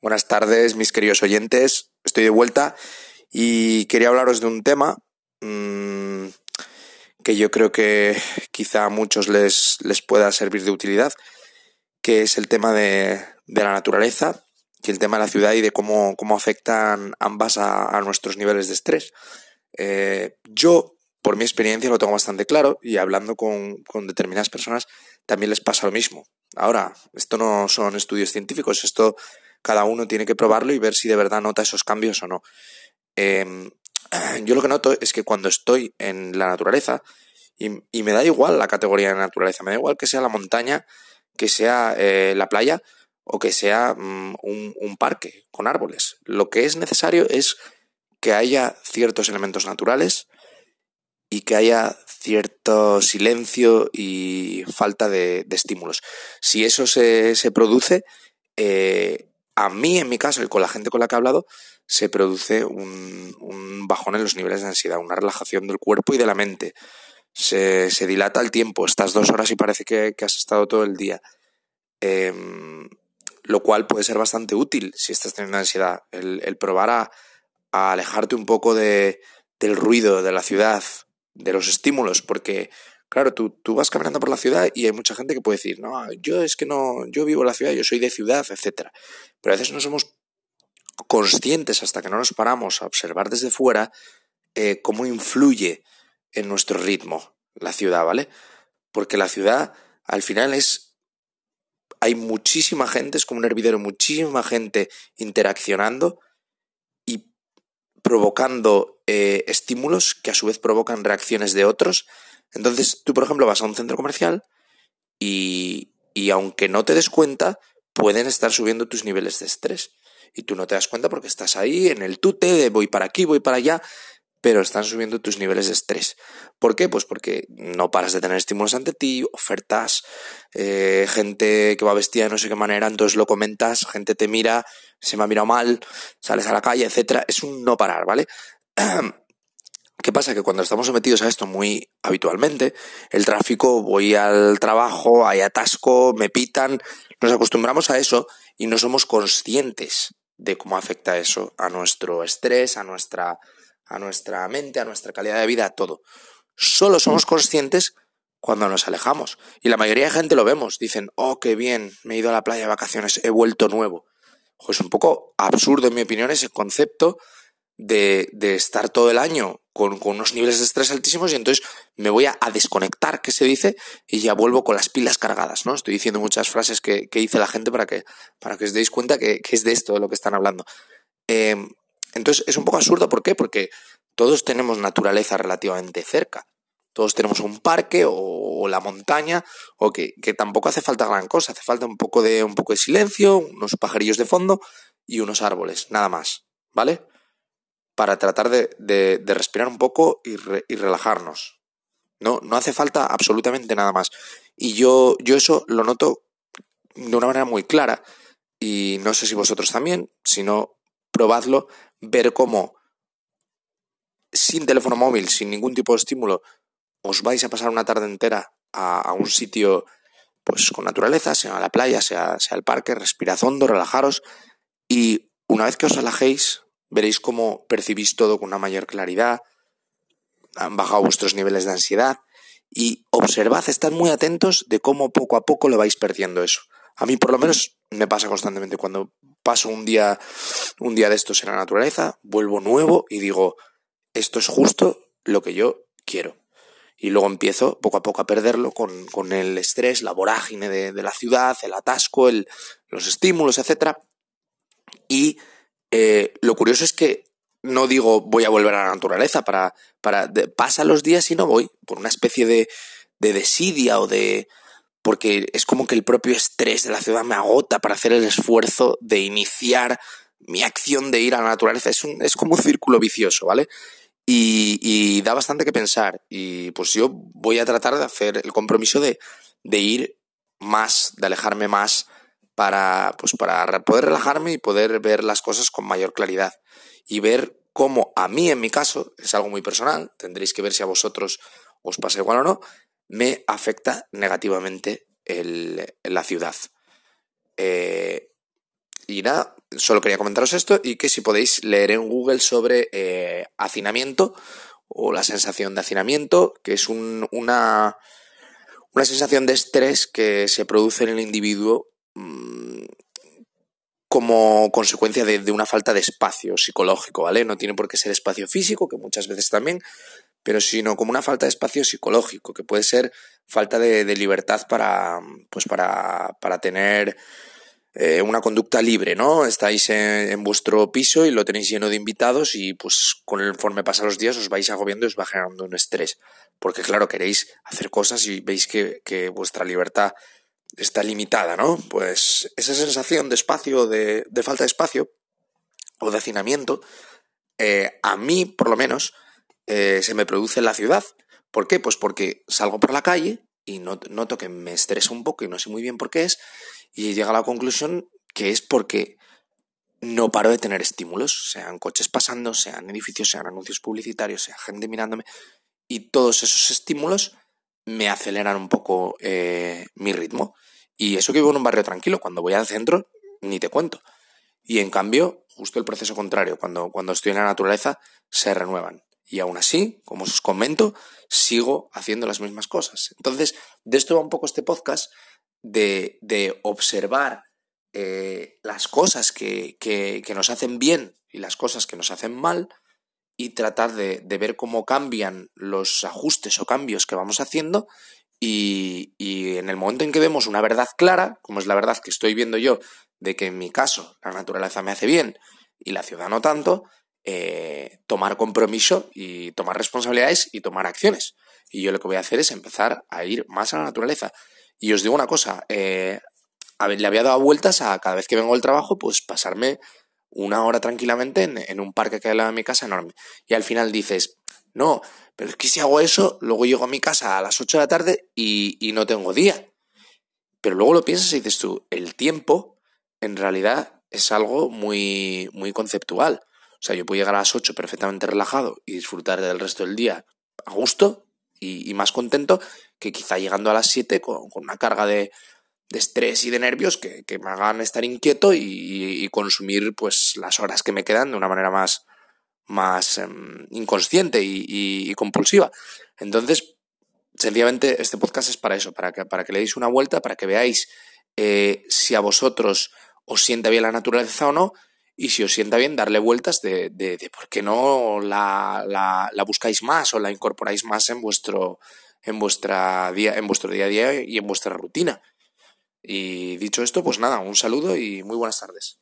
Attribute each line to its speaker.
Speaker 1: Buenas tardes, mis queridos oyentes. Estoy de vuelta y quería hablaros de un tema mmm, que yo creo que quizá a muchos les, les, pueda servir de utilidad, que es el tema de, de, la naturaleza y el tema de la ciudad y de cómo, cómo afectan ambas a, a, nuestros niveles de estrés. Eh, yo, por mi experiencia, lo tengo bastante claro y hablando con, con determinadas personas también les pasa lo mismo. Ahora, esto no son estudios científicos, esto cada uno tiene que probarlo y ver si de verdad nota esos cambios o no. Eh, yo lo que noto es que cuando estoy en la naturaleza, y, me da igual la categoría de naturaleza, me da igual que sea la montaña, que sea eh, la playa o que sea un, un parque con árboles. Lo que es necesario es que haya ciertos elementos naturales y que haya cierto silencio y falta de, de estímulos. Si eso se, se produce, eh, a mí, en mi caso, y con la gente con la que he hablado, se produce un, un, bajón en los niveles de ansiedad, una relajación del cuerpo y de la mente. Se, se dilata el tiempo, estás dos horas y parece que, que has estado todo el día. Eh, lo cual puede ser bastante útil si estás teniendo ansiedad. El, el probar a, a, alejarte un poco de, del ruido de la ciudad, de los estímulos, porque Claro, tú, tú vas caminando por la ciudad y hay mucha gente que puede decir, no, yo es que no, yo vivo en la ciudad, yo soy de ciudad, etc. Pero a veces no somos conscientes hasta que no nos paramos a observar desde fuera eh, cómo influye en nuestro ritmo la ciudad, ¿vale? Porque la ciudad al final es hay muchísima gente, es como un hervidero, muchísima gente interaccionando y provocando eh, estímulos que a su vez provocan reacciones de otros entonces, tú, por ejemplo, vas a un centro comercial y, y aunque no te des cuenta, pueden estar subiendo tus niveles de estrés. Y tú no te das cuenta porque estás ahí en el tute voy para aquí, voy para allá, pero están subiendo tus niveles de estrés. ¿Por qué? Pues porque no paras de tener estímulos ante ti, ofertas, eh, gente que va vestida de no sé qué manera, entonces lo comentas, gente te mira, se me ha mirado mal, sales a la calle, etcétera. Es un no parar, ¿vale? ¿Qué pasa? Que cuando estamos sometidos a esto muy habitualmente, el tráfico, voy al trabajo, hay atasco, me pitan, nos acostumbramos a eso y no somos conscientes de cómo afecta eso a nuestro estrés, a nuestra, a nuestra mente, a nuestra calidad de vida, a todo. Solo somos conscientes cuando nos alejamos. Y la mayoría de gente lo vemos. Dicen, oh, qué bien, me he ido a la playa de vacaciones, he vuelto nuevo. Pues un poco absurdo, en mi opinión, ese concepto de, de estar todo el año con, con, unos niveles de estrés altísimos y entonces me voy a, desconectar, que se dice, y ya vuelvo con las pilas cargadas, ¿no? Estoy diciendo muchas frases que, que dice la gente para que, para que os deis cuenta que, que es de esto de lo que están hablando. Eh, entonces es un poco absurdo, ¿por qué? Porque todos tenemos naturaleza relativamente cerca. Todos tenemos un parque o, o la montaña, o que, que tampoco hace falta gran cosa, hace falta un poco de, un poco de silencio, unos pajarillos de fondo y unos árboles, nada más, ¿vale? Para tratar de, respirar un poco y, re, y, relajarnos. No, no hace falta absolutamente nada más. Y yo, yo eso lo noto de una manera muy clara. Y no sé si vosotros también, si no, probadlo, ver cómo sin teléfono móvil, sin ningún tipo de estímulo, os vais a pasar una tarde entera a, a un sitio pues con naturaleza, sea la playa, sea, sea el parque, respirad hondo, relajaros y una vez que os relajéis, Veréis cómo percibís todo con una mayor claridad, han bajado vuestros niveles de ansiedad y observad, estad muy atentos de cómo poco a poco le vais perdiendo eso. A mí por lo menos me pasa constantemente cuando paso un día un día de estos en la naturaleza, vuelvo nuevo y digo, esto es justo lo que yo quiero. Y luego empiezo poco a poco a perderlo con, con el estrés, la vorágine de, de la ciudad, el atasco, el, los estímulos, etc. Y eh, lo curioso es que no digo voy a volver a la naturaleza para, para pasa los días y no voy por una especie de, de desidia o de porque es como que el propio estrés de la ciudad me agota para hacer el esfuerzo de iniciar mi acción de ir a la naturaleza es, un, es como un círculo vicioso, ¿vale? Y, y, da bastante que pensar. Y pues yo voy a tratar de hacer el compromiso de, de ir más, de alejarme más para, pues para poder relajarme y poder ver las cosas con mayor claridad y ver cómo a mí, en mi caso, es algo muy personal, tendréis que ver si a vosotros os pasa igual o no, me afecta negativamente el, la ciudad. Eh, Y nada, solo quería comentaros esto y que si podéis leer en Google sobre eh, hacinamiento o la sensación de hacinamiento, que es un, una, una sensación de estrés que se produce en el individuo mmm, como consecuencia de, una falta de espacio psicológico, ¿vale? No tiene por qué ser espacio físico, que muchas veces también, pero sino como una falta de espacio psicológico, que puede ser falta de, libertad para, pues para, para tener eh, una conducta libre, ¿no? Estáis en, en, vuestro piso y lo tenéis lleno de invitados y pues conforme pasan los días os vais agobiando y os va generando un estrés. Porque claro, queréis hacer cosas y veis que, que vuestra libertad está limitada, ¿no? Pues esa sensación de espacio, de, de falta de espacio o de hacinamiento, eh, a mí, por lo menos, eh, se me produce en la ciudad. ¿Por qué? Pues porque salgo por la calle y noto que me estresa un poco y no sé muy bien por qué es, y llega a la conclusión que es porque no paro de tener estímulos, sean coches pasando, sean edificios, sean anuncios publicitarios, sea gente mirándome, y todos esos estímulos me aceleran un poco eh, mi ritmo. Y eso que vivo en un barrio tranquilo, cuando voy al centro, ni te cuento. Y en cambio, justo el proceso contrario, cuando, cuando estoy en la naturaleza, se renuevan. Y aún así, como os comento, sigo haciendo las mismas cosas. Entonces, de esto va un poco este podcast, de, de observar eh, las cosas que, que, que, nos hacen bien y las cosas que nos hacen mal y tratar de, de, ver cómo cambian los ajustes o cambios que vamos haciendo y, y en el momento en que vemos una verdad clara, como es la verdad que estoy viendo yo, de que en mi caso la naturaleza me hace bien y la ciudad no tanto, eh, tomar compromiso y tomar responsabilidades y tomar acciones. Y yo lo que voy a hacer es empezar a ir más a la naturaleza. Y os digo una cosa, eh, a ver, le había dado vueltas a cada vez que vengo del trabajo, pues pasarme una hora tranquilamente en, un parque que hay al lado de mi casa enorme. Y al final dices, no, pero es que si hago eso, luego llego a mi casa a las 8 de la tarde y, no tengo día. Pero luego lo piensas y dices tú, el tiempo en realidad es algo muy, muy conceptual. O sea, yo puedo llegar a las 8 perfectamente relajado y disfrutar del resto del día a gusto y, y más contento que quizá llegando a las 7 con, con una carga de, de, estrés y de nervios que, que me hagan estar inquieto y, consumir pues las horas que me quedan de una manera más, más eh, inconsciente y, compulsiva. Entonces, sencillamente este podcast es para eso, para que, para que le deis una vuelta, para que veáis eh, si a vosotros os sienta bien la naturaleza o no, y si os sienta bien, darle vueltas de, de, de por qué no la, la, la, buscáis más o la incorporáis más en vuestro, en, vuestra día, en vuestro día a día y en vuestra rutina. Y dicho esto, pues nada, un saludo y muy buenas tardes.